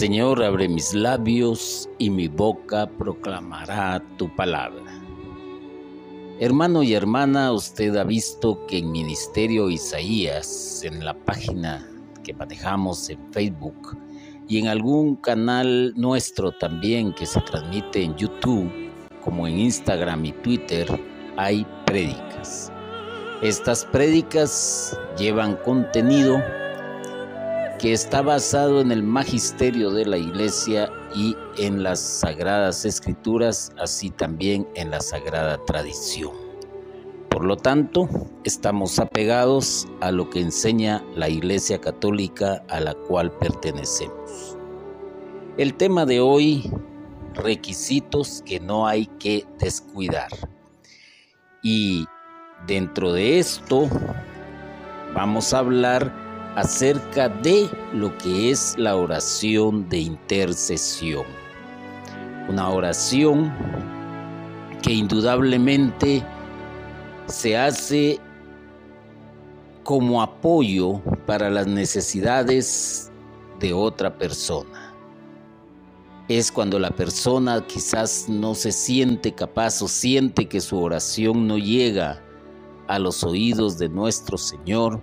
Señor, abre mis labios y mi boca proclamará tu palabra. Hermano y hermana, usted ha visto que en Ministerio Isaías, en la página que manejamos en Facebook y en algún canal nuestro también que se transmite en YouTube, como en Instagram y Twitter, hay prédicas. Estas prédicas llevan contenido que está basado en el magisterio de la iglesia y en las sagradas escrituras, así también en la sagrada tradición. Por lo tanto, estamos apegados a lo que enseña la Iglesia Católica a la cual pertenecemos. El tema de hoy, requisitos que no hay que descuidar. Y dentro de esto, vamos a hablar acerca de lo que es la oración de intercesión. Una oración que indudablemente se hace como apoyo para las necesidades de otra persona. Es cuando la persona quizás no se siente capaz o siente que su oración no llega a los oídos de nuestro Señor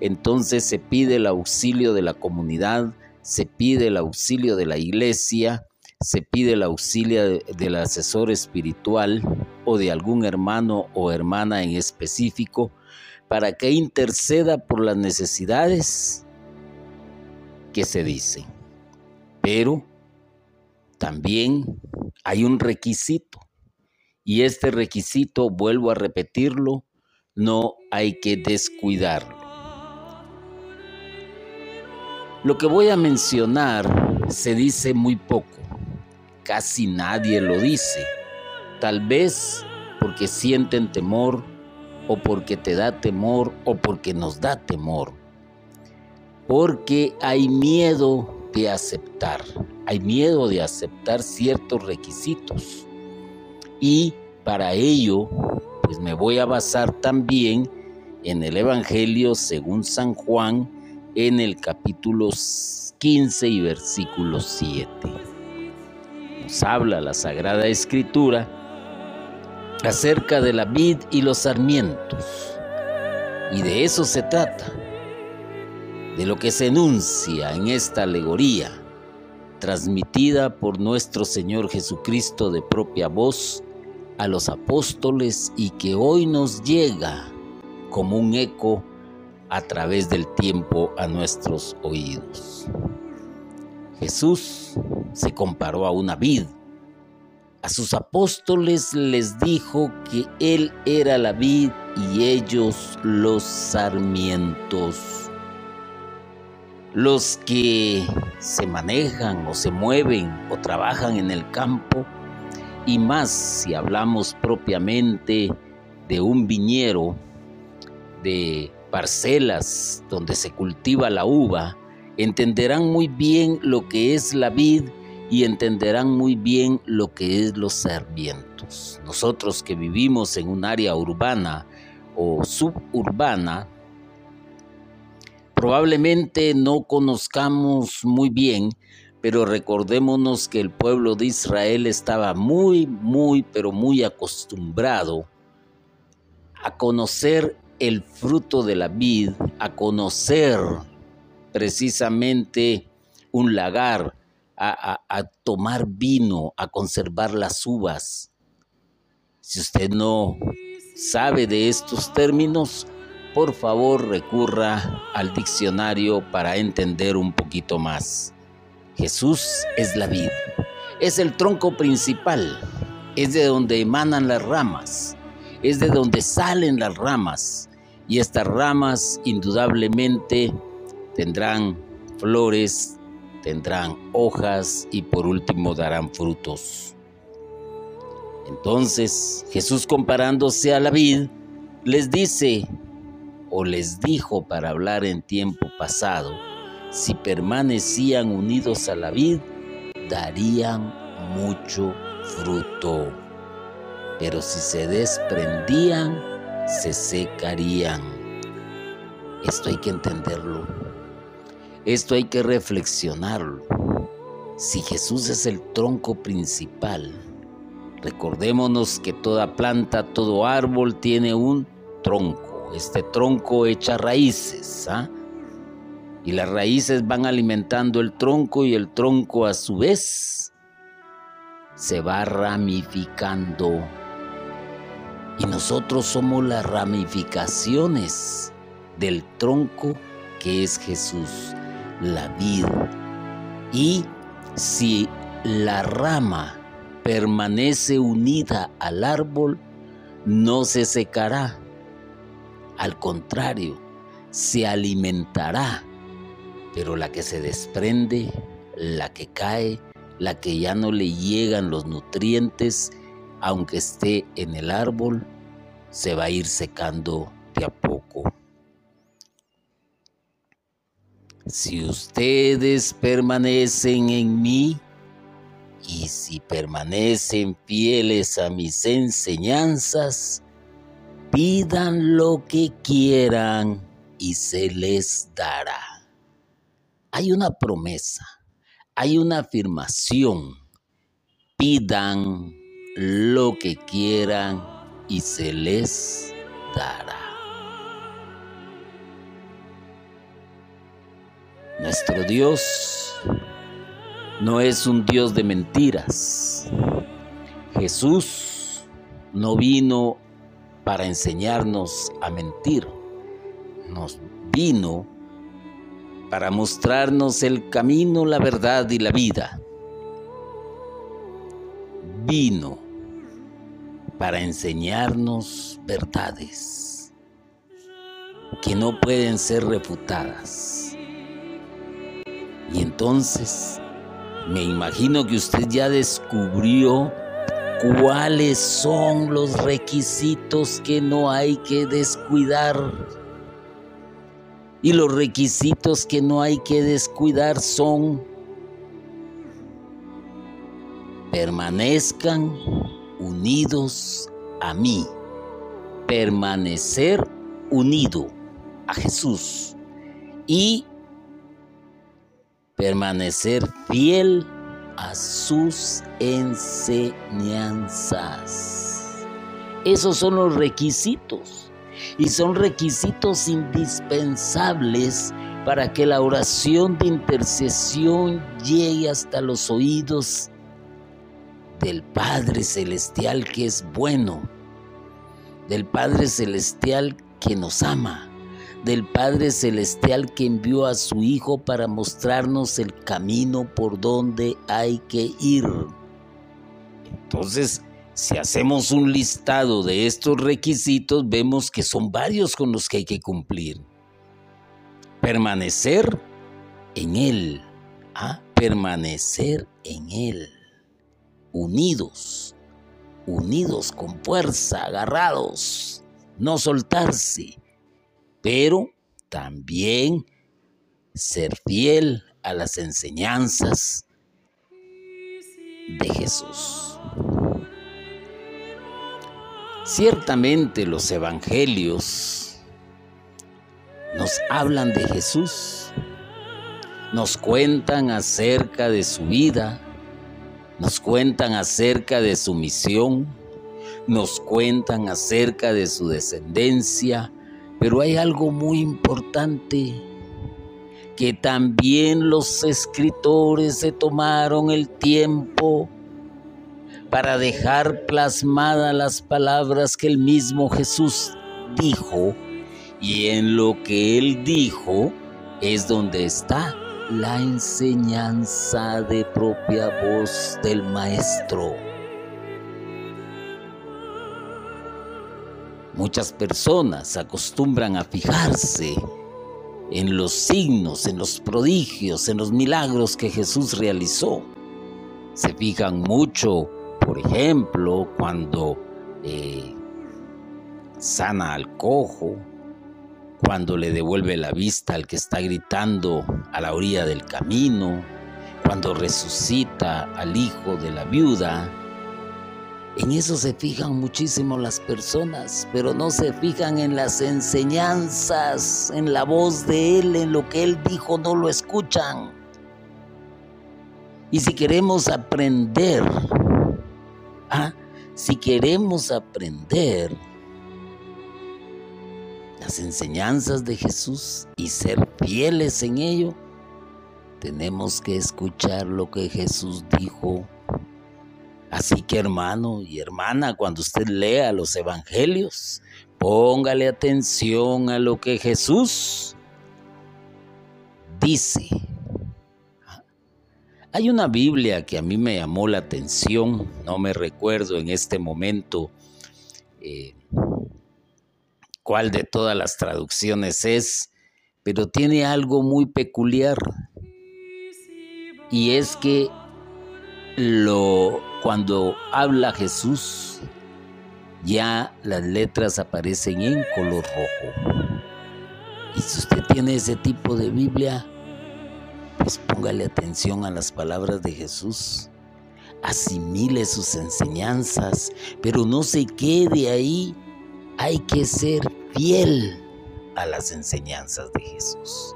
entonces se pide el auxilio de la comunidad, se pide el auxilio de la iglesia, se pide el auxilio del asesor espiritual o de algún hermano o hermana en específico para que interceda por las necesidades que se dicen. Pero también hay un requisito y este requisito, vuelvo a repetirlo, no hay que descuidarlo. Lo que voy a mencionar se dice muy poco, casi nadie lo dice, tal vez porque sienten temor o porque te da temor o porque nos da temor, porque hay miedo de aceptar, hay miedo de aceptar ciertos requisitos. Y para ello pues me voy a basar también en el Evangelio según San Juan, en el capítulo 15 y versículo 7. Nos habla la Sagrada Escritura acerca de la vid y los sarmientos. Y de eso se trata, de lo que se enuncia en esta alegoría, transmitida por nuestro Señor Jesucristo de propia voz a los apóstoles y que hoy nos llega como un eco a través del tiempo a nuestros oídos. Jesús se comparó a una vid. A sus apóstoles les dijo que Él era la vid y ellos los sarmientos. Los que se manejan o se mueven o trabajan en el campo y más si hablamos propiamente de un viñero, de parcelas donde se cultiva la uva, entenderán muy bien lo que es la vid y entenderán muy bien lo que es los sarmientos. Nosotros que vivimos en un área urbana o suburbana, probablemente no conozcamos muy bien, pero recordémonos que el pueblo de Israel estaba muy, muy, pero muy acostumbrado a conocer el fruto de la vid, a conocer precisamente un lagar, a, a, tomar vino, a conservar las uvas. Si usted no sabe de estos términos, por favor recurra al diccionario para entender un poquito más. Jesús es la vid, es el tronco principal, es de donde emanan las ramas, es de donde salen las ramas, y estas ramas indudablemente tendrán flores, tendrán hojas y por último darán frutos. Entonces Jesús comparándose a la vid, les dice o les dijo para hablar en tiempo pasado, si permanecían unidos a la vid, darían mucho fruto. Pero si se desprendían, se secarían. Esto hay que entenderlo. Esto hay que reflexionarlo. Si Jesús es el tronco principal, recordémonos que toda planta, todo árbol tiene un tronco. Este tronco echa raíces, ¿ah? Y las raíces van alimentando el tronco y el tronco a su vez se va ramificando. Y nosotros somos las ramificaciones del tronco que es Jesús, la vida. Y si la rama permanece unida al árbol, no se secará. Al contrario, se alimentará. Pero la que se desprende, la que cae, la que ya no le llegan los nutrientes, aunque esté en el árbol, se va a ir secando de a poco. Si ustedes permanecen en mí y si permanecen fieles a mis enseñanzas, pidan lo que quieran y se les dará. Hay una promesa hay una afirmación. Pidan lo que quieran y se les dará. Nuestro Dios no es un Dios de mentiras. Jesús no vino para enseñarnos a mentir. Nos vino para mostrarnos el camino, la verdad y la vida. Vino para enseñarnos verdades que no pueden ser refutadas. Y entonces me imagino que usted ya descubrió cuáles son los requisitos que no hay que descuidar y los requisitos que no hay que descuidar son permanezcan unidos a mí, permanecer unido a Jesús y permanecer fiel a sus enseñanzas. Esos son los requisitos y son requisitos indispensables para que la oración de intercesión llegue hasta los oídos del Padre Celestial que es bueno, del Padre Celestial que nos ama, del Padre Celestial que envió a su Hijo para mostrarnos el camino por donde hay que ir. Entonces, si hacemos un listado de estos requisitos, vemos que son varios con los que hay que cumplir. Permanecer en Él. ¿ah? Permanecer en Él. Unidos. Unidos con fuerza, agarrados. No soltarse. Pero también ser fiel a las enseñanzas de Jesús. Ciertamente los evangelios nos hablan de Jesús, nos cuentan acerca de su vida, nos cuentan acerca de su misión, nos cuentan acerca de su descendencia, pero hay algo muy importante que también los escritores se tomaron el tiempo para dejar plasmadas las palabras que el mismo Jesús dijo y en lo que él dijo es donde está la enseñanza de propia voz del Maestro. Muchas personas acostumbran a fijarse en los signos, en los prodigios, en los milagros que Jesús realizó. Se fijan mucho por ejemplo, cuando eh, sana al cojo, cuando le devuelve la vista al que está gritando a la orilla del camino, cuando resucita al hijo de la viuda. En eso se fijan muchísimo las personas, pero no se fijan en las enseñanzas, en la voz de Él, en lo que Él dijo, no lo escuchan. Y si queremos aprender, ¿ah? si queremos aprender las enseñanzas de Jesús y ser fieles en ello, tenemos que escuchar lo que Jesús dijo. Así que hermano y hermana, cuando usted lea los evangelios, póngale atención a lo que Jesús dice. Hay una Biblia que a mí me llamó la atención, no me recuerdo en este momento eh, cuál de todas las traducciones es, pero tiene algo muy peculiar y es que lo, cuando habla Jesús, ya las letras aparecen en color rojo. Y si usted tiene ese tipo de Biblia, pues póngale atención a las palabras de Jesús. Asimile sus enseñanzas, pero no se quede ahí. Hay que ser fiel a las enseñanzas de Jesús.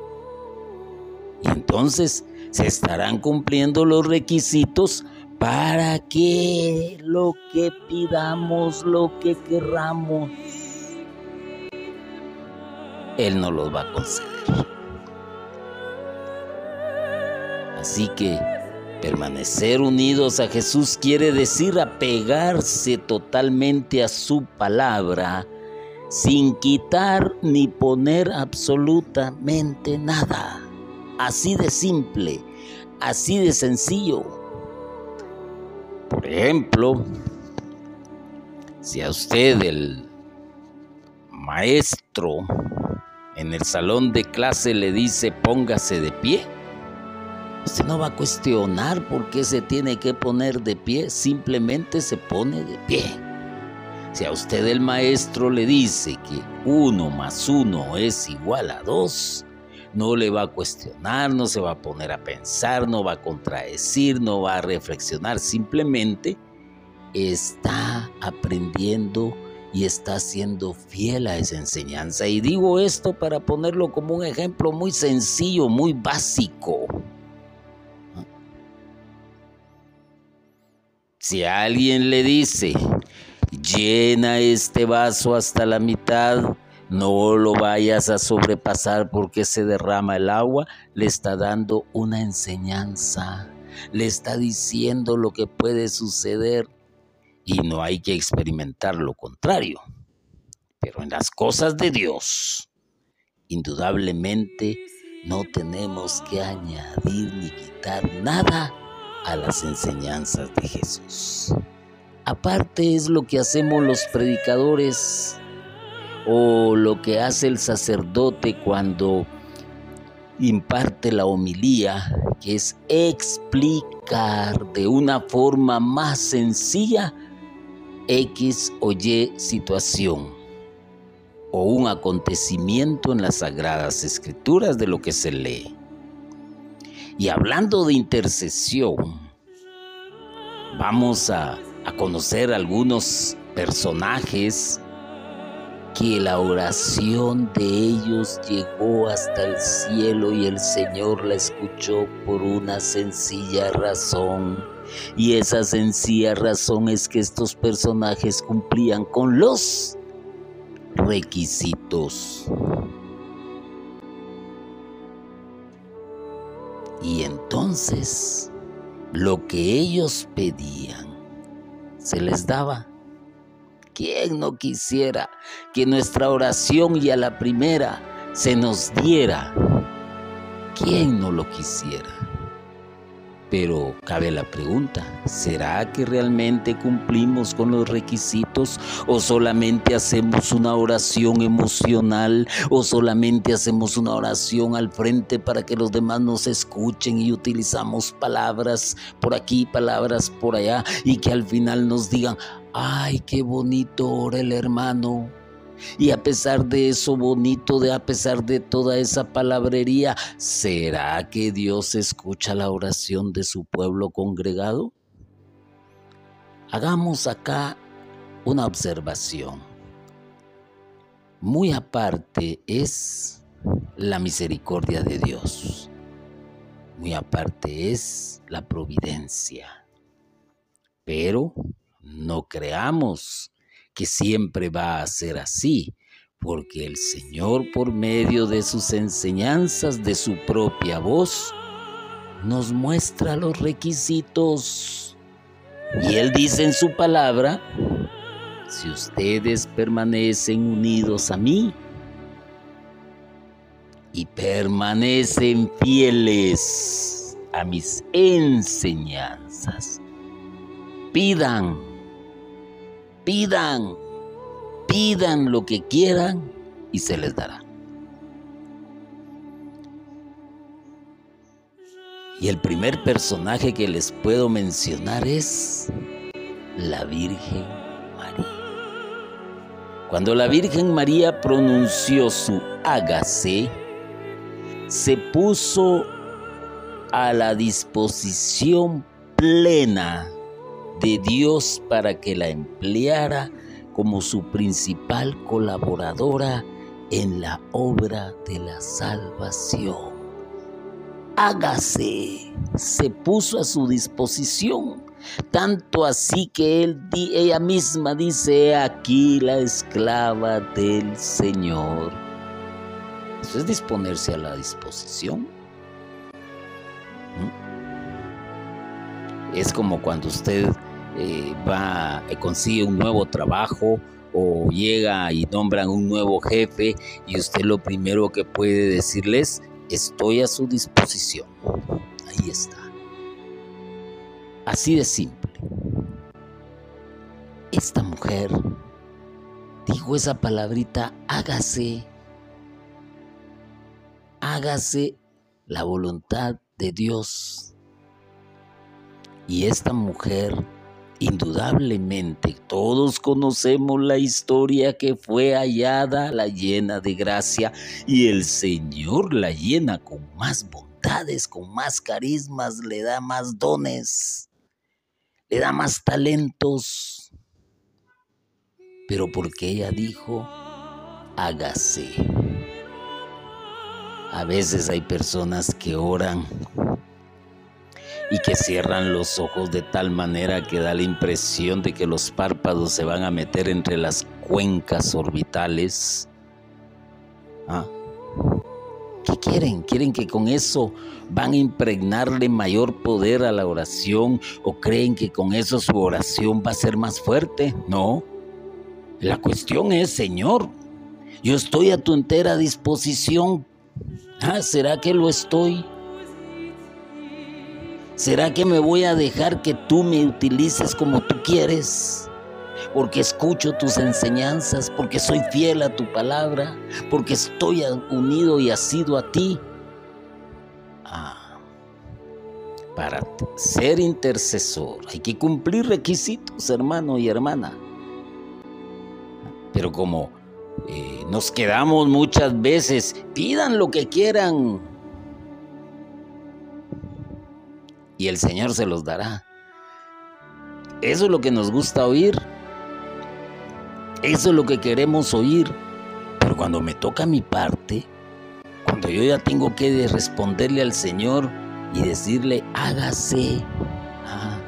Y entonces se estarán cumpliendo los requisitos para que lo que pidamos, lo que querramos, Él nos los va a conceder. Así que permanecer unidos a Jesús quiere decir apegarse totalmente a su palabra sin quitar ni poner absolutamente nada. Así de simple, así de sencillo. Por ejemplo, si a usted el maestro en el salón de clase le dice póngase de pie, usted no va a cuestionar por qué se tiene que poner de pie, simplemente se pone de pie. Si a usted el maestro le dice que uno más uno es igual a dos, no le va a cuestionar, no se va a poner a pensar, no va a contradecir, no va a reflexionar, simplemente está aprendiendo y está siendo fiel a esa enseñanza. Y digo esto para ponerlo como un ejemplo muy sencillo, muy básico. Si alguien le dice, llena este vaso hasta la mitad, no lo vayas a sobrepasar porque se derrama el agua. Le está dando una enseñanza. Le está diciendo lo que puede suceder y no hay que experimentar lo contrario. Pero en las cosas de Dios, indudablemente no tenemos que añadir ni quitar nada a las enseñanzas de Jesús. Aparte es lo que hacemos los predicadores o lo que hace el sacerdote cuando imparte la homilía, que es explicar de una forma más sencilla X o Y situación o un acontecimiento en las sagradas escrituras de lo que se lee. Y hablando de intercesión, vamos a, a conocer algunos personajes que la oración de ellos llegó hasta el cielo y el Señor la escuchó por una sencilla razón. Y esa sencilla razón es que estos personajes cumplían con los requisitos. Y entonces lo que ellos pedían se les daba. ¿Quién no quisiera que nuestra oración y a la primera se nos diera? ¿Quién no lo quisiera? Pero cabe la pregunta, ¿será que realmente cumplimos con los requisitos o solamente hacemos una oración emocional o solamente hacemos una oración al frente para que los demás nos escuchen y utilizamos palabras por aquí, palabras por allá y que al final nos digan, ay, qué bonito ora el hermano? Y a pesar de eso bonito, de a pesar de toda esa palabrería, ¿será que Dios escucha la oración de su pueblo congregado? Hagamos acá una observación. Muy aparte es la misericordia de Dios. muy aparte es la providencia. Pero no creamos que siempre va a ser así, porque el Señor por medio de sus enseñanzas, de su propia voz, nos muestra los requisitos. Y Él dice en su palabra, si ustedes permanecen unidos a mí y permanecen fieles a mis enseñanzas, pidan, pidan, pidan lo que quieran y se les dará. Y el primer personaje que les puedo mencionar es la Virgen María. Cuando la Virgen María pronunció su hágase, se puso a la disposición plena de Dios para que la empleara como su principal colaboradora en la obra de la salvación. Hágase, se puso a su disposición, tanto así que él, ella misma dice, aquí la esclava del Señor. Eso es disponerse a la disposición. ¿Mm? Es como cuando usted eh, va, eh, consigue un nuevo trabajo o llega y nombran un nuevo jefe y usted lo primero que puede decirles, estoy a su disposición. Ahí está. Así de simple. Esta mujer dijo esa palabrita, hágase, hágase la voluntad de Dios. Y esta mujer Indudablemente todos conocemos la historia que fue hallada la llena de gracia y el Señor la llena con más bondades, con más carismas, le da más dones, le da más talentos. Pero porque ella dijo, hágase. A veces hay personas que oran y que cierran los ojos de tal manera que da la impresión de que los párpados se van a meter entre las cuencas orbitales. ¿Ah? ¿Qué quieren? ¿Quieren que con eso van a impregnarle mayor poder a la oración o creen que con eso su oración va a ser más fuerte? No. La cuestión es, Señor, yo estoy a tu entera disposición. Ah, ¿será que lo estoy? ¿Será que me voy a dejar que tú me utilices como tú quieres? Porque escucho tus enseñanzas, porque soy fiel a tu palabra, porque estoy unido y asido a ti. Ah, para ser intercesor hay que cumplir requisitos, hermano y hermana. Pero como eh, nos quedamos muchas veces, pidan lo que quieran, y el Señor se los dará. Eso es lo que nos gusta oír. Eso es lo que queremos oír. Pero cuando me toca mi parte, cuando yo ya tengo que responderle al Señor y decirle, hágase, ah,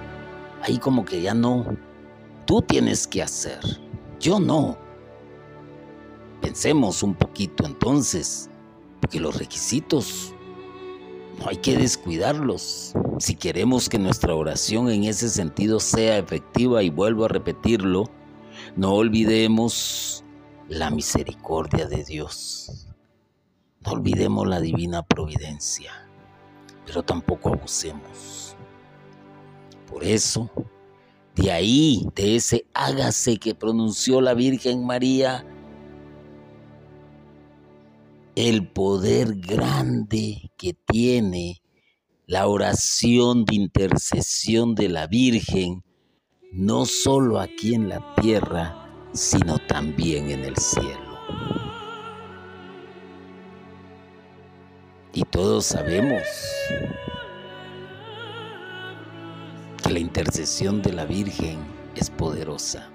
ahí como que ya no. Tú tienes que hacer, yo no. Pensemos un poquito entonces, porque los requisitos no hay que descuidarlos. Si queremos que nuestra oración en ese sentido sea efectiva, y vuelvo a repetirlo, no olvidemos la misericordia de Dios. No olvidemos la divina providencia, pero tampoco abusemos. Por eso, de ahí, de ese hágase que pronunció la Virgen María, el poder grande que tiene la oración de intercesión de la Virgen, no solo aquí en la tierra, sino también en el cielo. Y todos sabemos que la intercesión de la Virgen es poderosa.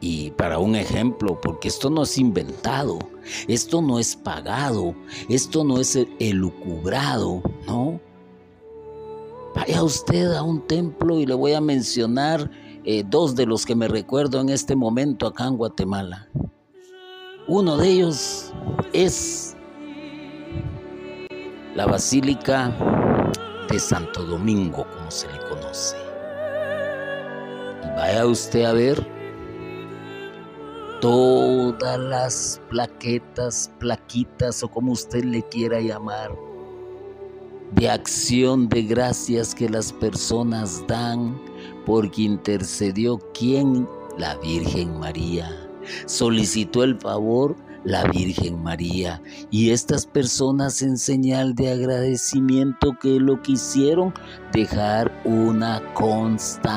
Y para un ejemplo, porque esto no es inventado, esto no es pagado, esto no es elucubrado, ¿no? Vaya usted a un templo y le voy a mencionar eh, dos de los que me recuerdo en este momento acá en Guatemala. Uno de ellos es la Basílica de Santo Domingo, como se le conoce. Y vaya usted a ver todas las plaquetas, plaquitas o como usted le quiera llamar, de acción de gracias que las personas dan porque intercedió quien? La Virgen María. Solicitó el favor la Virgen María y estas personas en señal de agradecimiento que lo quisieron dejar una constancia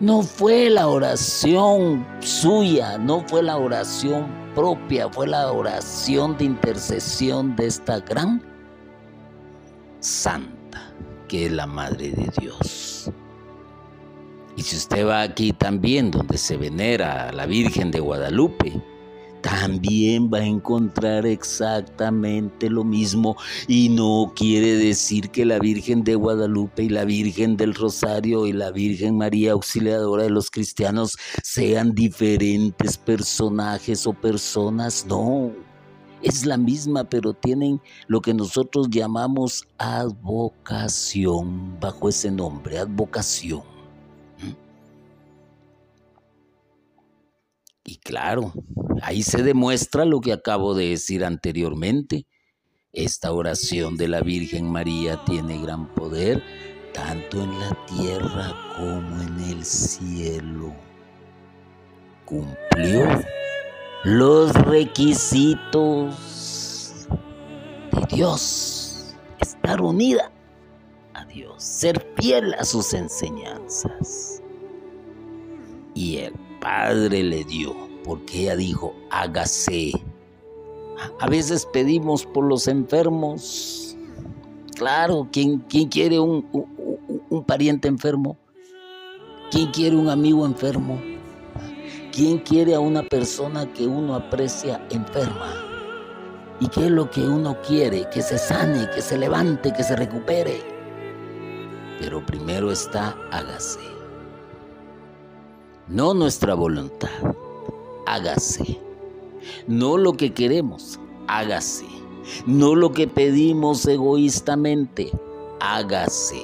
no fue la oración suya, no fue la oración propia, fue la oración de intercesión de esta gran santa, que es la Madre de Dios. Y si usted va aquí también, donde se venera a la Virgen de Guadalupe, también va a encontrar exactamente lo mismo y no quiere decir que la Virgen de Guadalupe y la Virgen del Rosario y la Virgen María Auxiliadora de los cristianos sean diferentes personajes o personas, no. Es la misma, pero tienen lo que nosotros llamamos advocación, bajo ese nombre, advocación. Y claro, ahí se demuestra lo que acabo de decir anteriormente. Esta oración de la Virgen María tiene gran poder tanto en la tierra como en el cielo. Cumplió los requisitos de Dios, estar unida a Dios, ser fiel a sus enseñanzas. Y el Padre le dio, porque ella dijo, hágase. A veces pedimos por los enfermos. Claro, ¿quién, quién quiere un, un pariente enfermo? ¿Quién quiere un amigo enfermo? ¿Quién quiere a una persona que uno aprecia enferma? ¿Y qué es lo que uno quiere? Que se sane, que se levante, que se recupere. Pero primero está hágase no nuestra voluntad, hágase. No lo que queremos, hágase. No lo que pedimos egoístamente, hágase,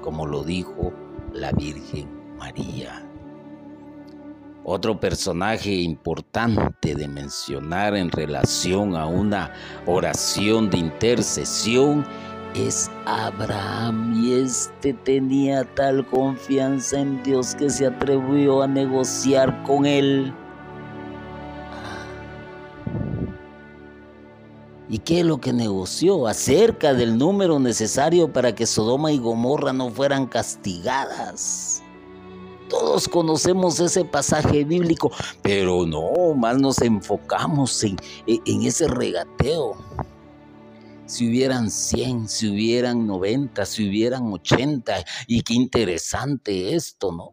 como lo dijo la Virgen María. Otro personaje importante de mencionar en relación a una oración de intercesión es Abraham y este tenía tal confianza en Dios que se atrevió a negociar con él. ¿Y qué es lo que negoció? Acerca del número necesario para que Sodoma y Gomorra no fueran castigadas. Todos conocemos ese pasaje bíblico, pero no, más nos enfocamos en, en ese regateo si hubieran 100, si hubieran 90, si hubieran 80, y qué interesante esto, ¿no?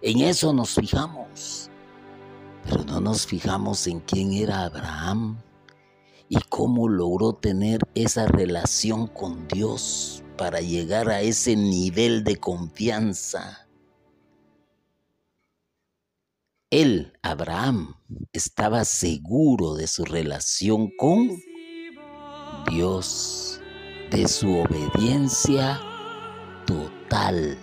En eso nos fijamos, pero no nos fijamos en quién era Abraham y cómo logró tener esa relación con Dios para llegar a ese nivel de confianza. Él, Abraham, estaba seguro de su relación con Dios de su obediencia total.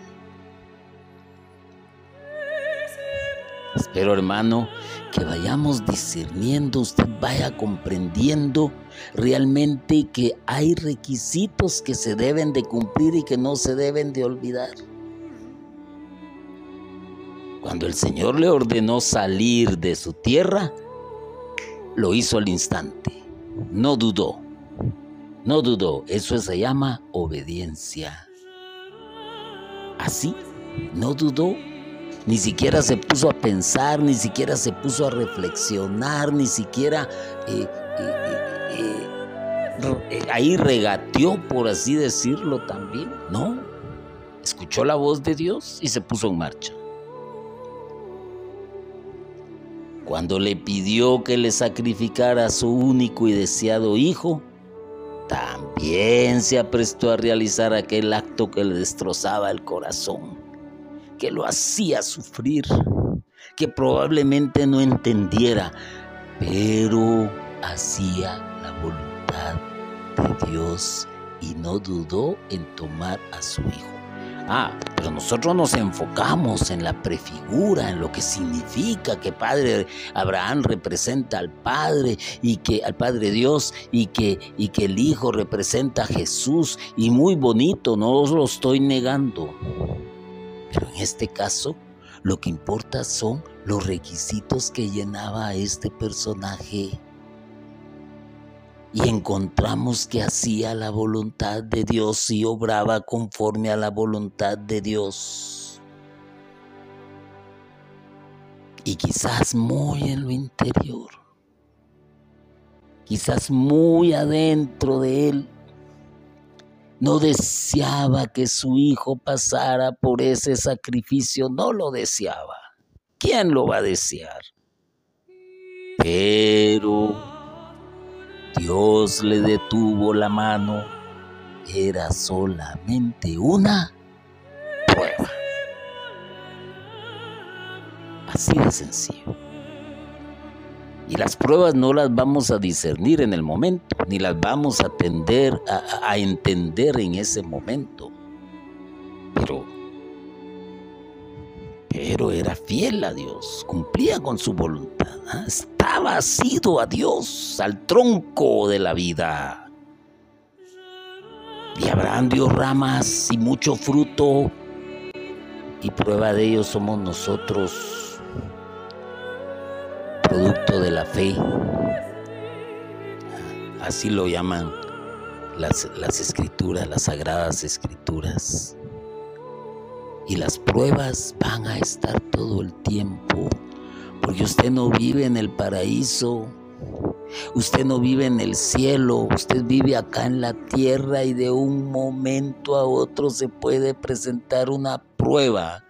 Espero hermano que vayamos discerniendo, usted vaya comprendiendo realmente que hay requisitos que se deben de cumplir y que no se deben de olvidar. Cuando el Señor le ordenó salir de su tierra, lo hizo al instante, no dudó. No dudó, eso se llama obediencia. Así, no dudó, ni siquiera se puso a pensar, ni siquiera se puso a reflexionar, ni siquiera eh, eh, eh, ahí regateó, por así decirlo también. No, escuchó la voz de Dios y se puso en marcha. Cuando le pidió que le sacrificara a su único y deseado hijo, también se aprestó a realizar aquel acto que le destrozaba el corazón, que lo hacía sufrir, que probablemente no entendiera, pero hacía la voluntad de Dios y no dudó en tomar a su hijo. Ah, pero nosotros nos enfocamos en la prefigura, en lo que significa que Padre Abraham representa al Padre y que al Padre Dios y que, y que el Hijo representa a Jesús y muy bonito, no os lo estoy negando. Pero en este caso, lo que importa son los requisitos que llenaba este personaje y encontramos que hacía la voluntad de Dios y obraba conforme a la voluntad de Dios. Y quizás muy en lo interior, quizás muy adentro de él, no deseaba que su hijo pasara por ese sacrificio, no lo deseaba. ¿Quién lo va a desear? Pero Dios le detuvo la mano. Era solamente una prueba. Así de sencillo. Y las pruebas no las vamos a discernir en el momento, ni las vamos a, a entender en ese momento. Pero, pero era fiel a Dios, cumplía con su voluntad. ¿ah? estaba asido a Dios, al tronco de la vida. Y Abraham dio ramas y mucho fruto, y prueba de ello somos nosotros, producto de la fe. Así lo llaman las, las escrituras, las sagradas escrituras. Y las pruebas van a estar todo el tiempo porque usted no vive en el paraíso, usted no vive en el cielo, usted vive acá en la tierra y de un momento a otro se puede presentar una prueba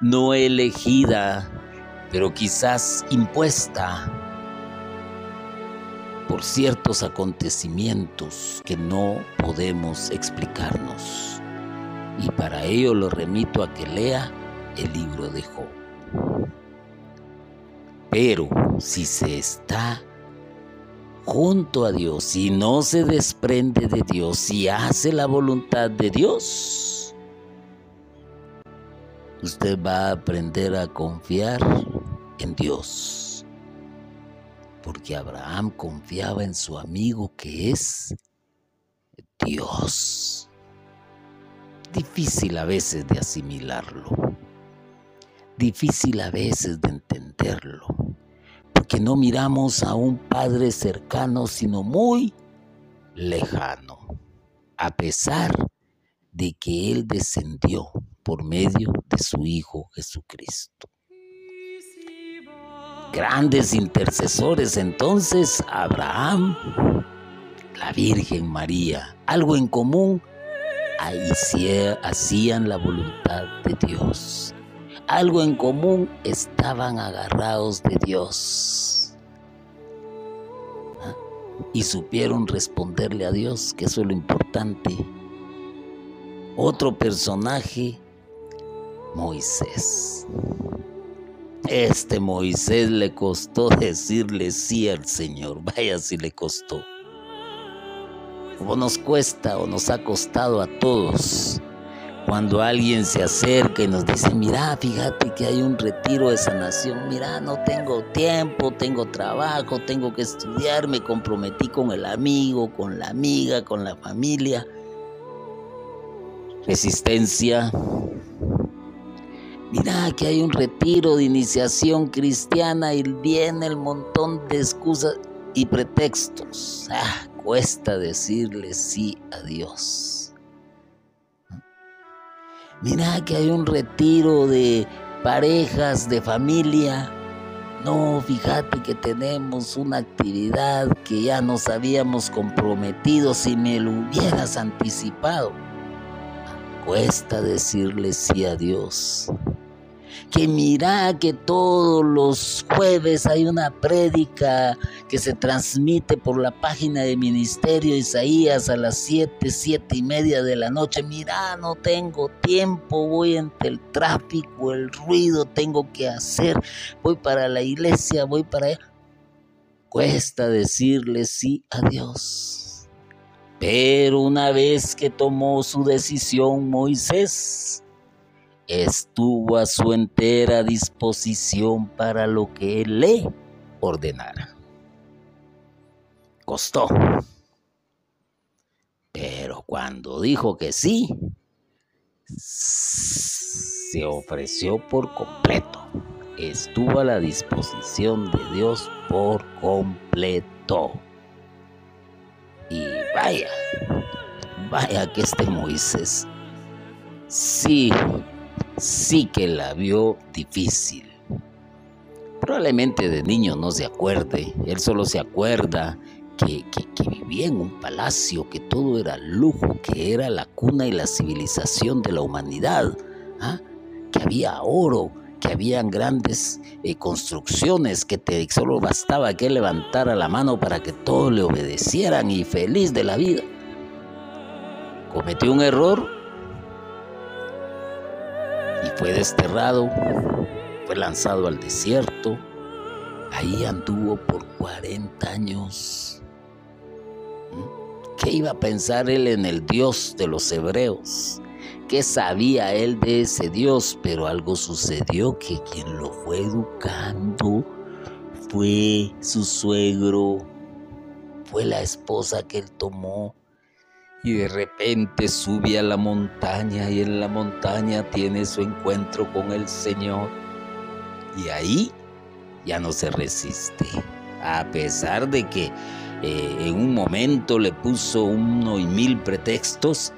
no elegida, pero quizás impuesta por ciertos acontecimientos que no podemos explicarnos. Y para ello lo remito a que lea el libro de Job. Pero si se está junto a Dios y no se desprende de Dios y hace la voluntad de Dios, usted va a aprender a confiar en Dios. Porque Abraham confiaba en su amigo que es Dios. Difícil a veces de asimilarlo difícil a veces de entenderlo, porque no miramos a un Padre cercano, sino muy lejano, a pesar de que Él descendió por medio de su Hijo Jesucristo. Grandes intercesores entonces, Abraham, la Virgen María, algo en común, hacían la voluntad de Dios algo en común, estaban agarrados de Dios. ¿Ah? Y supieron responderle a Dios, que eso es lo importante. Otro personaje, Moisés. Este Moisés le costó decirle sí al Señor. Vaya si le costó. Como nos cuesta o nos ha costado a todos cuando alguien se acerca y nos dice, mira, fíjate que hay un retiro de sanación, mira, no tengo tiempo, tengo trabajo, tengo que estudiar, me comprometí con el amigo, con la amiga, con la familia. Resistencia. Mira que hay un retiro de iniciación cristiana y viene el montón de excusas y pretextos. Ah, cuesta decirle sí a Dios mira que hay un retiro de parejas, de familia. No, fíjate que tenemos una actividad que ya nos habíamos comprometido si me lo hubieras anticipado. Cuesta decirle sí a Dios. Que mira que todos los jueves hay una prédica que se transmite por la página de Ministerio Isaías a las 7, 7 y media de la noche. Mira, no tengo tiempo, voy entre el tráfico, el ruido, tengo que hacer, voy para la iglesia, voy para allá. Cuesta decirle sí a Dios. Pero una vez que tomó su decisión Moisés, estuvo a su entera disposición para lo que él le ordenara. Costó. Pero cuando dijo que sí, se ofreció por completo. Estuvo a la disposición de Dios por completo. Y vaya, vaya que este Moisés sí sí que la vio difícil. Probablemente de niño no se acuerde, él solo se acuerda que, vivía en un palacio, que todo era lujo, que era la cuna y la civilización de la humanidad, ¿ah? que había oro, que habían grandes eh, construcciones, que solo bastaba que levantara la mano para que todos le obedecieran y feliz de la vida. Cometió un error fue desterrado, fue lanzado al desierto, ahí anduvo por 40 años. ¿Mm? ¿Qué iba a pensar él en el Dios de los hebreos? ¿Qué sabía él de ese Dios? Pero algo sucedió que quien lo fue educando fue su suegro, fue la esposa que él tomó y de repente sube a la montaña y en la montaña tiene su encuentro con el Señor. Y ahí ya no se resiste, a pesar de que eh, en un momento le puso uno y mil pretextos,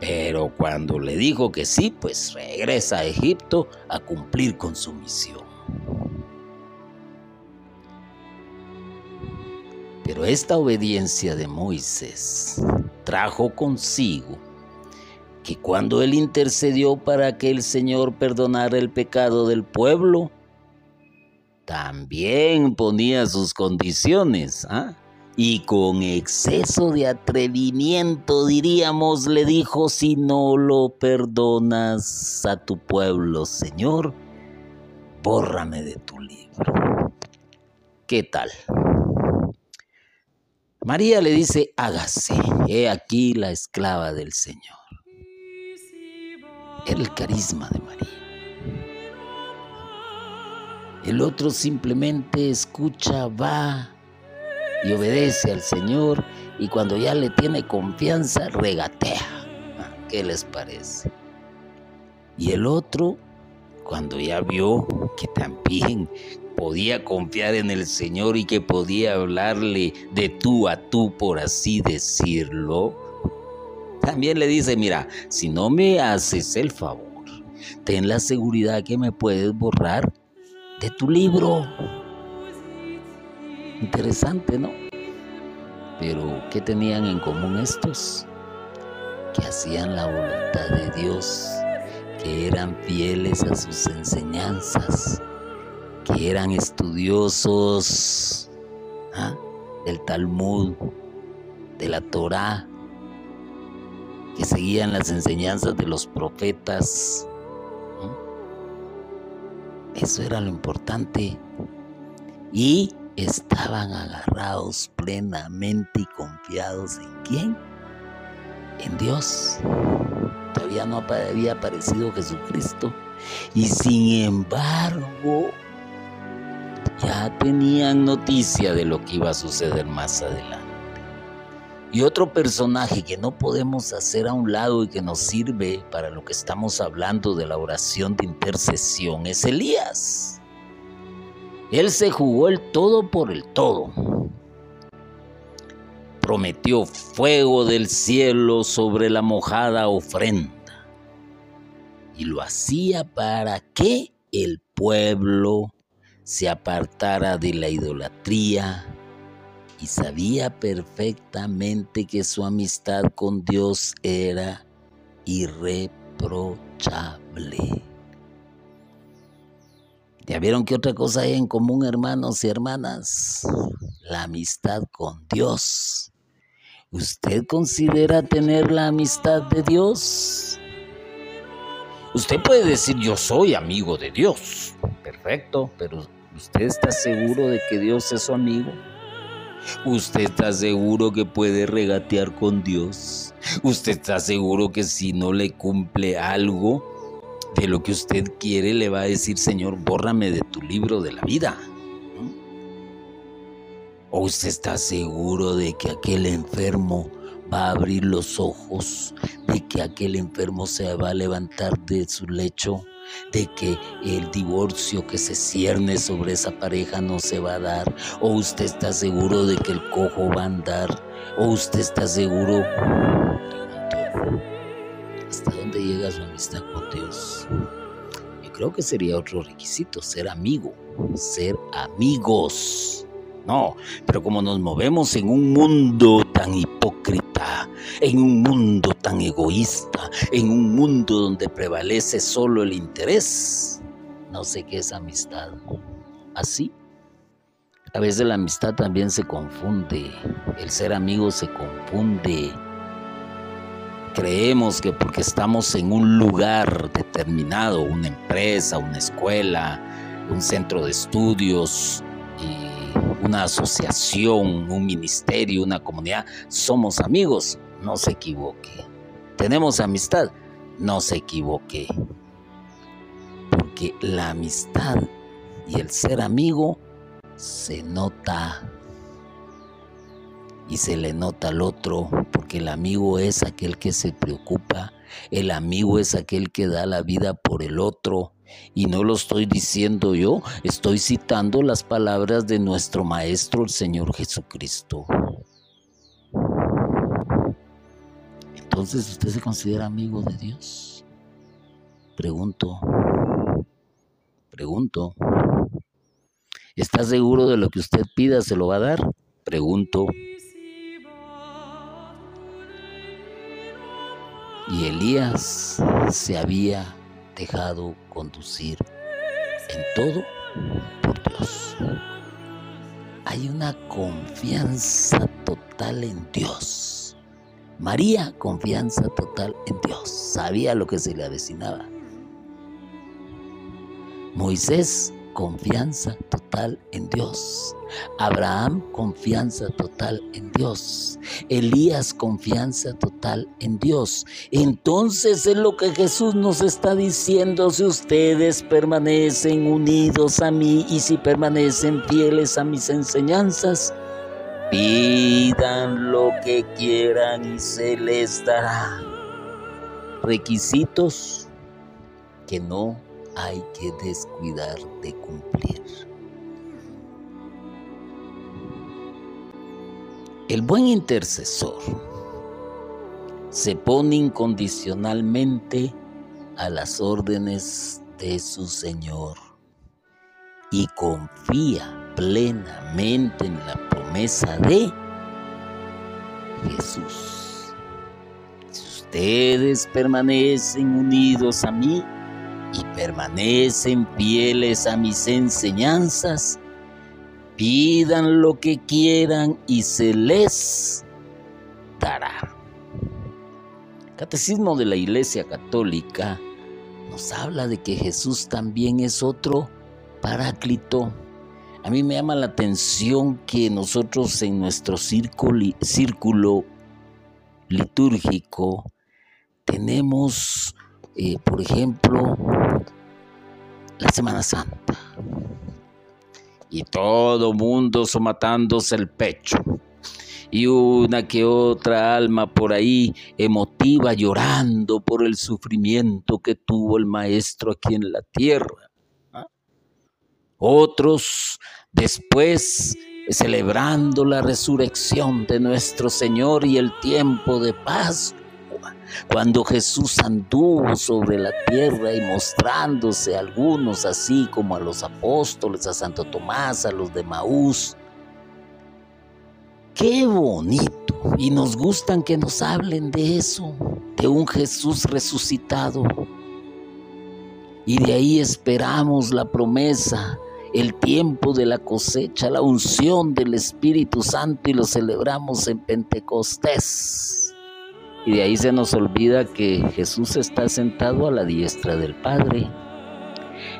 pero cuando le dijo que sí, pues regresa a Egipto a cumplir con su misión. Pero esta obediencia de Moisés trajo consigo que cuando él intercedió para que el Señor perdonara el pecado del pueblo, también ponía sus condiciones. ¿ah? Y con exceso de atrevimiento, diríamos, le dijo, si no lo perdonas a tu pueblo, Señor, bórrame de tu libro. ¿Qué tal? María le dice, hágase, he aquí la esclava del Señor. Era el carisma de María. El otro simplemente escucha, va y obedece al Señor y cuando ya le tiene confianza, regatea. ¿Qué les parece? Y el otro, cuando ya vio que también podía confiar en el Señor y que podía hablarle de tú a tú, por así decirlo, también le dice, mira, si no me haces el favor, ten la seguridad que me puedes borrar de tu libro. Interesante, ¿no? Pero, ¿qué tenían en común estos? Que hacían la voluntad de Dios, que eran fieles a sus enseñanzas que eran estudiosos ¿ah? del Talmud, de la Torá, que seguían las enseñanzas de los profetas. Eso era lo importante. Y estaban agarrados plenamente y confiados en quién? En Dios. Todavía no había aparecido Jesucristo. Y sin embargo, ya tenían noticia de lo que iba a suceder más adelante. Y otro personaje que no podemos hacer a un lado y que nos sirve para lo que estamos hablando de la oración de intercesión es Elías. Él se jugó el todo por el todo. Prometió fuego del cielo sobre la mojada ofrenda. Y lo hacía para que el pueblo se apartara de la idolatría y sabía perfectamente que su amistad con Dios era irreprochable. ¿Ya vieron qué otra cosa hay en común, hermanos y hermanas? La amistad con Dios. ¿Usted considera tener la amistad de Dios? Usted puede decir yo soy amigo de Dios. Perfecto, pero ¿usted está seguro de que Dios es su amigo? ¿Usted está seguro que puede regatear con Dios? ¿Usted está seguro que si no le cumple algo de lo que usted quiere, le va a decir, Señor, bórrame de tu libro de la vida? ¿O usted está seguro de que aquel enfermo va a abrir los ojos, de que aquel enfermo se va a levantar de su lecho? de que el divorcio que se cierne sobre esa pareja no se va a dar, o usted está seguro de que el cojo va a andar, o usted está seguro. ¿Hasta dónde llega su amistad con Dios? Yo creo que sería otro requisito, ser amigo, ser amigos. No, pero como nos movemos en un mundo tan hipócrita, en un mundo tan egoísta, en un mundo donde prevalece solo el interés, no sé qué es amistad. Así, a veces la amistad también se confunde, el ser amigo se confunde. Creemos que porque estamos en un lugar determinado, una empresa, una escuela, un centro de estudios, una asociación, un ministerio, una comunidad, somos amigos, no se equivoque. Tenemos amistad, no se equivoque. Porque la amistad y el ser amigo se nota y se le nota al otro, porque el amigo es aquel que se preocupa, el amigo es aquel que da la vida por el otro, y no lo estoy diciendo yo, estoy citando las palabras de nuestro Maestro, el Señor Jesucristo. Entonces, ¿usted se considera amigo de Dios? Pregunto, pregunto. ¿Está seguro de lo que usted pida se lo va a dar? Pregunto. Y Elías se había dejado conducir en todo por Dios. Hay una confianza total en Dios. María, confianza total en Dios. Sabía lo que se le avecinaba. Moisés, confianza total en Dios. Abraham, confianza total en Dios. Elías, confianza total en Dios. Entonces es lo que Jesús nos está diciendo. Si ustedes permanecen unidos a mí y si permanecen fieles a mis enseñanzas, pidan lo que quieran y se les dará. Requisitos que no hay que descuidar de cumplir. El buen intercesor se pone incondicionalmente a las órdenes de su Señor y confía plenamente en la promesa de Jesús. Si ustedes permanecen unidos a mí, y permanecen fieles a mis enseñanzas, pidan lo que quieran y se les dará. Catecismo de la Iglesia Católica nos habla de que Jesús también es otro paráclito. A mí me llama la atención que nosotros en nuestro círculo, círculo litúrgico tenemos eh, por ejemplo, la Semana Santa. Y todo mundo somatándose el pecho. Y una que otra alma por ahí emotiva llorando por el sufrimiento que tuvo el maestro aquí en la tierra. ¿ah? Otros después celebrando la resurrección de nuestro Señor y el tiempo de paz cuando Jesús anduvo sobre la tierra y mostrándose a algunos así como a los apóstoles, a Santo Tomás, a los de Maús. Qué bonito. Y nos gustan que nos hablen de eso, de un Jesús resucitado. Y de ahí esperamos la promesa, el tiempo de la cosecha, la unción del Espíritu Santo y lo celebramos en Pentecostés. Y de ahí se nos olvida que Jesús está sentado a la diestra del Padre.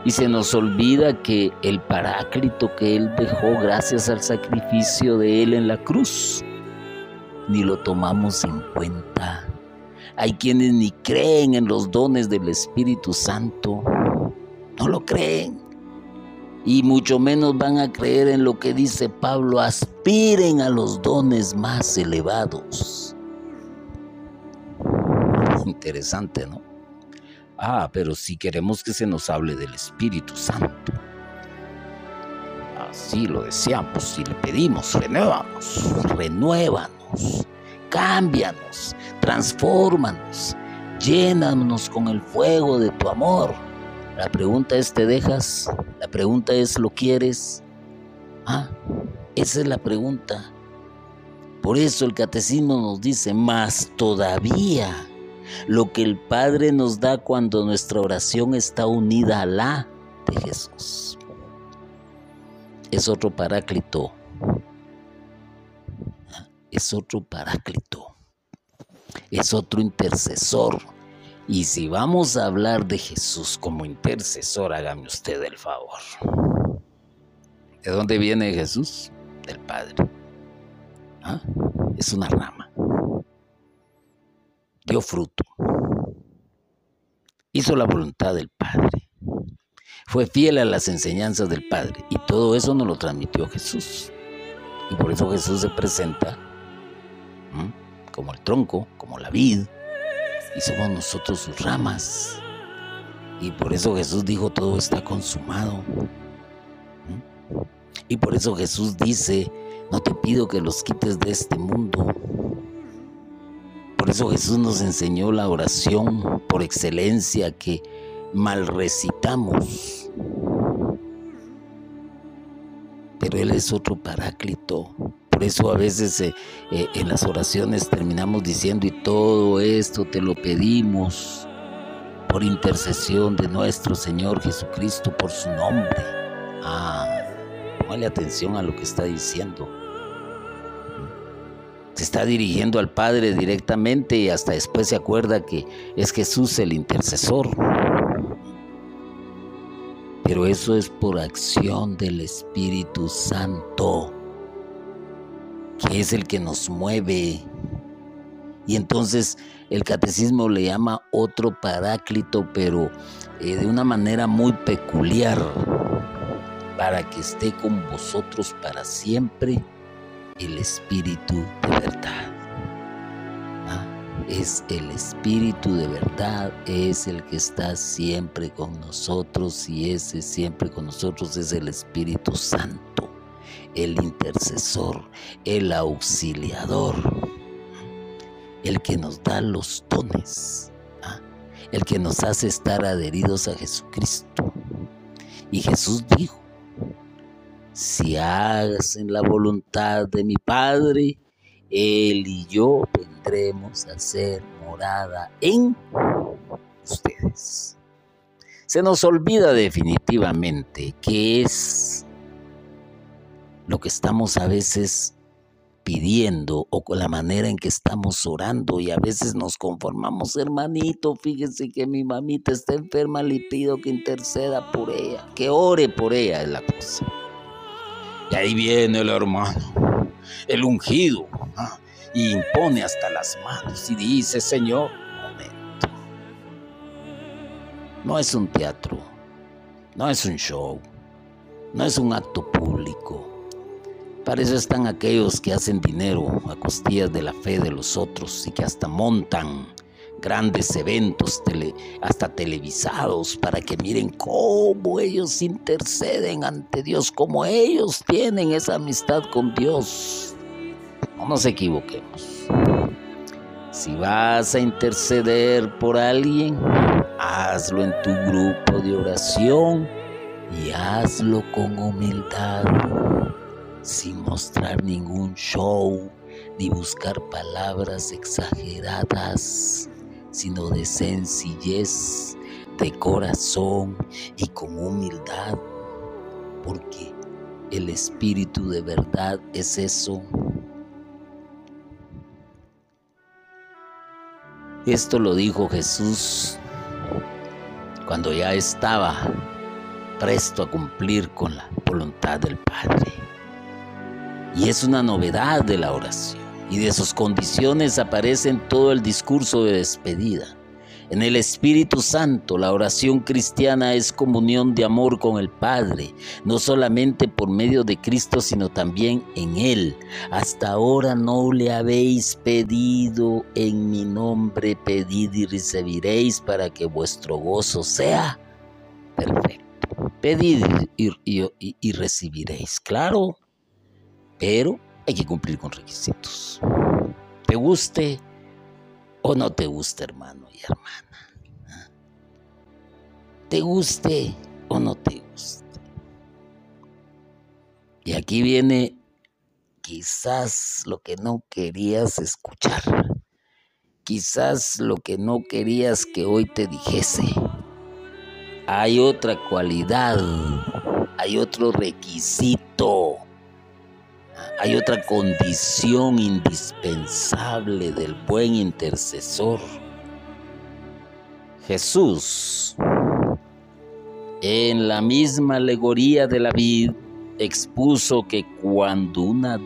Y se nos olvida que el paráclito que Él dejó gracias al sacrificio de Él en la cruz, ni lo tomamos en cuenta. Hay quienes ni creen en los dones del Espíritu Santo. No lo creen. Y mucho menos van a creer en lo que dice Pablo. Aspiren a los dones más elevados. Interesante, ¿no? Ah, pero si queremos que se nos hable del Espíritu Santo. Así lo deseamos, si le pedimos, renuévanos, renuévanos, cámbianos, transfórmanos, llénanos con el fuego de tu amor. La pregunta es, ¿te dejas? La pregunta es, ¿lo quieres? Ah, esa es la pregunta. Por eso el catecismo nos dice, más todavía lo que el Padre nos da cuando nuestra oración está unida a la de Jesús. Es otro paráclito. Es otro paráclito. Es otro intercesor. Y si vamos a hablar de Jesús como intercesor, hágame usted el favor. ¿De dónde viene Jesús? Del Padre. ¿Ah? Es una rama dio fruto. Hizo la voluntad del Padre. Fue fiel a las enseñanzas del Padre. Y todo eso nos lo transmitió Jesús. Y por eso Jesús se presenta como el tronco, como la vid. Y somos nosotros sus ramas. Y por eso Jesús dijo, todo está consumado. Y por eso Jesús dice, no te pido que los quites de este mundo, por eso Jesús nos enseñó la oración por excelencia que mal recitamos. Pero Él es otro paráclito. Por eso a veces eh, eh, en las oraciones terminamos diciendo, y todo esto te lo pedimos por intercesión de nuestro Señor Jesucristo, por su nombre. Ah, póngale atención a lo que está diciendo se está dirigiendo al Padre directamente y hasta después se acuerda que es Jesús el intercesor. Pero eso es por acción del Espíritu Santo, que es el que nos mueve. Y entonces el catecismo le llama otro paráclito, pero eh, de una manera muy peculiar, para que esté con vosotros para siempre el Espíritu de verdad. Ah, es el Espíritu de verdad, es el que está siempre con nosotros y ese siempre con nosotros es el Espíritu Santo, el intercesor, el auxiliador, el que nos da los dones, ah, el que nos hace estar adheridos a Jesucristo. Y Jesús dijo, si hagas en la voluntad de mi Padre, Él y yo vendremos a ser morada en ustedes. Se nos olvida definitivamente que es lo que estamos a veces pidiendo o con la manera en que estamos orando y a veces nos conformamos, hermanito, fíjese que mi mamita está enferma, le pido que interceda por ella, que ore por ella es la cosa. Y ahí viene el hermano, el ungido, y impone hasta las manos y dice, Señor, momento. No es un teatro, no es un show, no es un acto público. Para eso están aquellos que hacen dinero a costillas de la fe de los otros y que hasta montan grandes eventos hasta televisados para que miren cómo ellos interceden ante Dios, cómo ellos tienen esa amistad con Dios. No nos equivoquemos. Si vas a interceder por alguien, hazlo en tu grupo de oración y hazlo con humildad, sin mostrar ningún show ni buscar palabras exageradas sino de sencillez, de corazón y con humildad, porque el espíritu de verdad es eso. Esto lo dijo Jesús cuando ya estaba presto a cumplir con la voluntad del Padre. Y es una novedad de la oración. Y de sus condiciones aparece en todo el discurso de despedida. En el Espíritu Santo, la oración cristiana es comunión de amor con el Padre, no solamente por medio de Cristo, sino también en Él. Hasta ahora no le habéis pedido en mi nombre, pedid y recibiréis para que vuestro gozo sea perfecto. Pedid y, y recibiréis, claro, pero hay que cumplir con requisitos. Te guste o no te guste, hermano y hermana. Te guste o no te guste. Y aquí viene quizás lo que no querías escuchar. Quizás lo que no querías que hoy te dijese. Hay otra cualidad, hay otro requisito hay otra condición indispensable del buen intercesor. Jesús, en la misma alegoría de la vid, expuso que cuando una,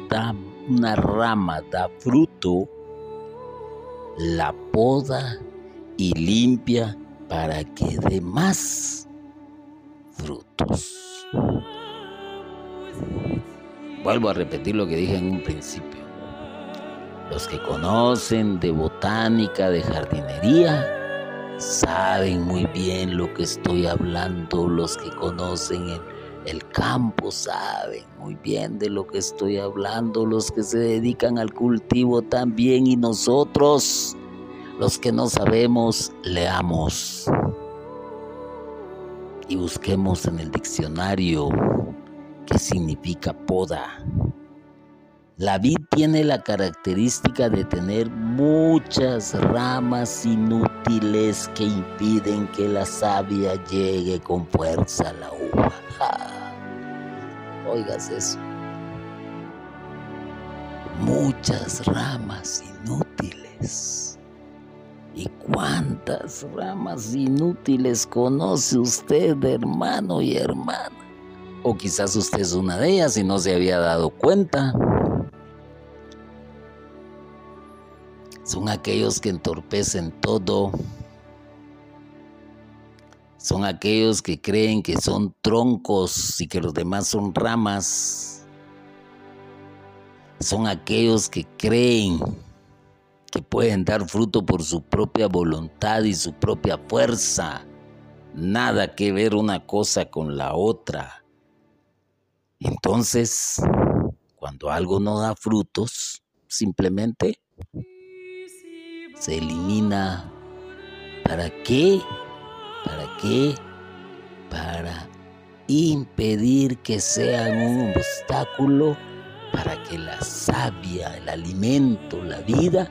rama da fruto, la poda y limpia para que dé más frutos. Vuelvo a repetir lo que dije en un principio. Los que conocen de botánica, de jardinería, saben muy bien lo que estoy hablando. Los que conocen el, el campo saben muy bien de lo que estoy hablando. Los que se dedican al cultivo también. Y nosotros, los que no sabemos, leamos. Y busquemos en el diccionario ¿Qué significa poda? La vid tiene la característica de tener muchas ramas inútiles que impiden que la savia llegue con fuerza a la uva. Oigas eso. Muchas ramas inútiles. ¿Y cuántas ramas inútiles conoce usted, hermano y hermana? O quizás usted es una de ellas y no se había dado cuenta. Son aquellos que entorpecen todo. Son aquellos que creen que son troncos y que los demás son ramas. Son aquellos que creen que pueden dar fruto por su propia voluntad y su propia fuerza. Nada que ver una cosa con la otra. Entonces, cuando algo no da frutos, simplemente se elimina. ¿Para qué? ¿Para qué? Para impedir que sean un obstáculo para que la savia, el alimento, la vida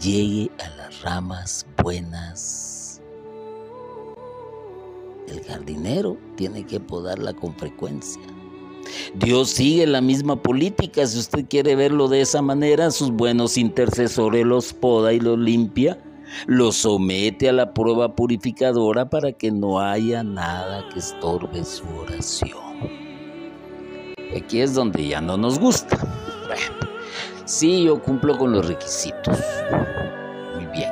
llegue a las ramas buenas. El jardinero tiene que podarla con frecuencia. Dios sigue la misma política, si usted quiere verlo de esa manera, sus buenos intercesores los poda y los limpia, los somete a la prueba purificadora para que no haya nada que estorbe su oración. Aquí es donde ya no nos gusta. Bueno, sí, yo cumplo con los requisitos. Muy bien.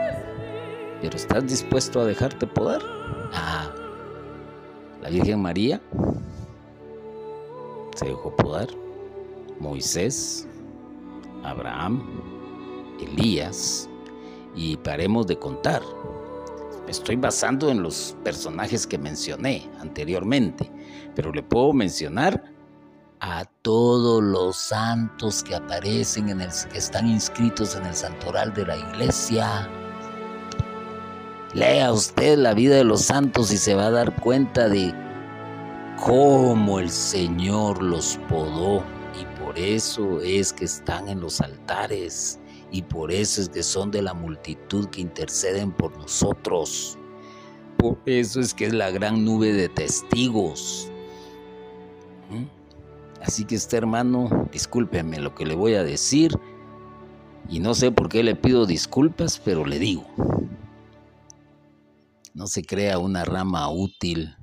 Pero ¿estás dispuesto a dejarte poder? Ah, la Virgen María se dejó podar. Moisés, Abraham, Elías, y paremos de contar. Me estoy basando en los personajes que mencioné anteriormente, pero le puedo mencionar a todos los santos que aparecen en el que están inscritos en el santoral de la iglesia. Lea usted la vida de los santos y se va a dar cuenta de cómo el Señor los podó y por eso es que están en los altares y por eso es que son de la multitud que interceden por nosotros. Por eso es que es la gran nube de testigos. ¿Mm? Así que este hermano, discúlpeme lo que le voy a decir. Y no sé por qué le pido disculpas, pero le digo. No se crea una rama útil.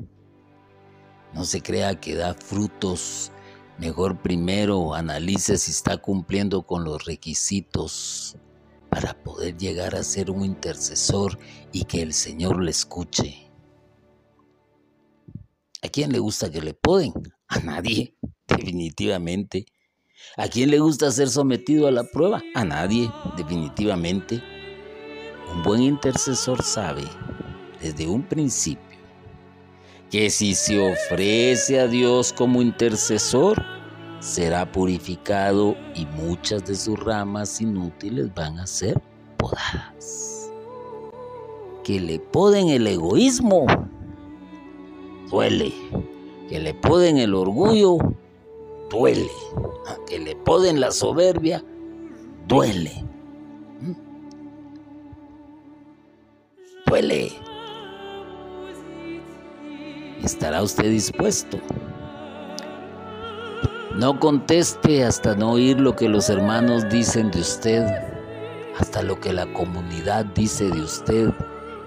No se crea que da frutos. Mejor primero analice si está cumpliendo con los requisitos para poder llegar a ser un intercesor y que el Señor le escuche. ¿A quién le gusta que le poden? A nadie, definitivamente. ¿A quién le gusta ser sometido a la prueba? A nadie, definitivamente. Un buen intercesor sabe desde un principio que si se ofrece a Dios como intercesor, será purificado y muchas de sus ramas inútiles van a ser podadas. Que le poden el egoísmo, duele. Que le poden el orgullo, duele. Que le poden la soberbia, duele. ¿Mm? Duele. ¿Estará usted dispuesto? No conteste hasta no oír lo que los hermanos dicen de usted, hasta lo que la comunidad dice de usted.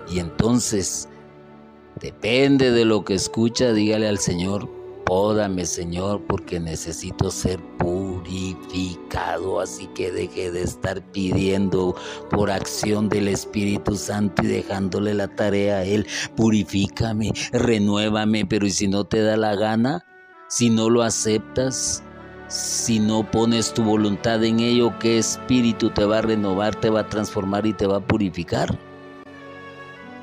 Y entonces, depende de lo que escucha, dígale al Señor, pódame Señor, porque necesito ser purificado. Así que deje de estar pidiendo por acción del Espíritu Santo y dejándole la tarea a Él. Purifícame, renuévame, pero ¿y si no te da la gana? Si no lo aceptas, si no pones tu voluntad en ello, ¿qué espíritu te va a renovar, te va a transformar y te va a purificar?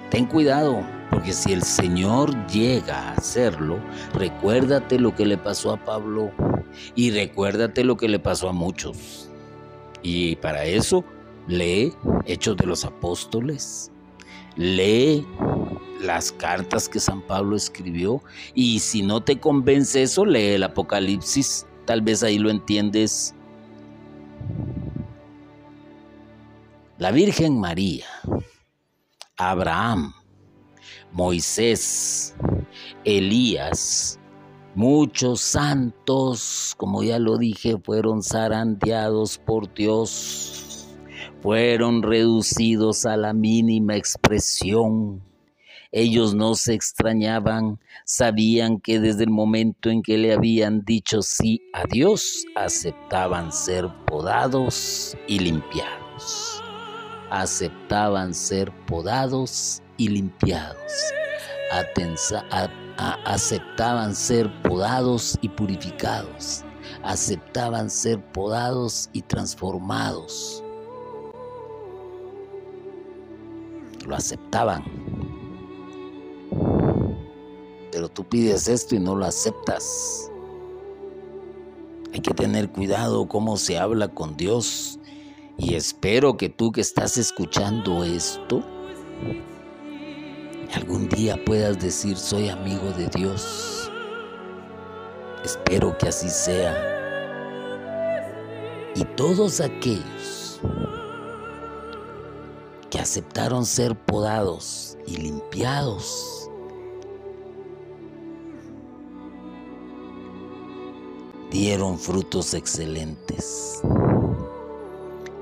Ten cuidado, porque si el Señor llega a hacerlo, recuérdate lo que le pasó a Pablo y recuérdate lo que le pasó a muchos. Y para eso, lee Hechos de los Apóstoles, lee las cartas que San Pablo escribió y si no te convence eso, lee el Apocalipsis, tal vez ahí lo entiendes. La Virgen María, Abraham, Moisés, Elías, muchos santos, como ya lo dije, fueron zarandeados por Dios, fueron reducidos a la mínima expresión ellos no se extrañaban, sabían que desde el momento en que le habían dicho sí a Dios, aceptaban ser podados y limpiados. Aceptaban ser podados y limpiados. aceptaban ser podados y purificados. Aceptaban ser podados y transformados. Lo aceptaban pero tú pides esto y no lo aceptas. Hay que tener cuidado cómo se habla con Dios. Y espero que tú que estás escuchando esto, algún día puedas decir soy amigo de Dios. Espero que así sea. Y todos aquellos que aceptaron ser podados y limpiados dieron frutos excelentes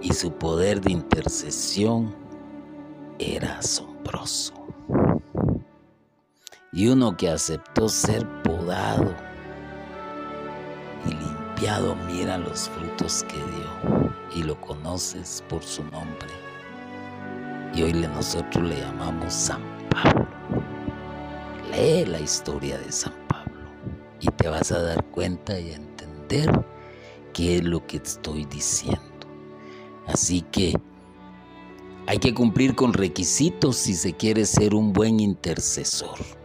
y su poder de intercesión era asombroso. Y uno que aceptó ser podado y limpiado, mira los frutos que dio y lo conoces por su nombre. Y hoy nosotros le llamamos San Pablo. Lee la historia de San Pablo y te vas a dar cuenta y qué es lo que estoy diciendo. Así que hay que cumplir con requisitos si se quiere ser un buen intercesor.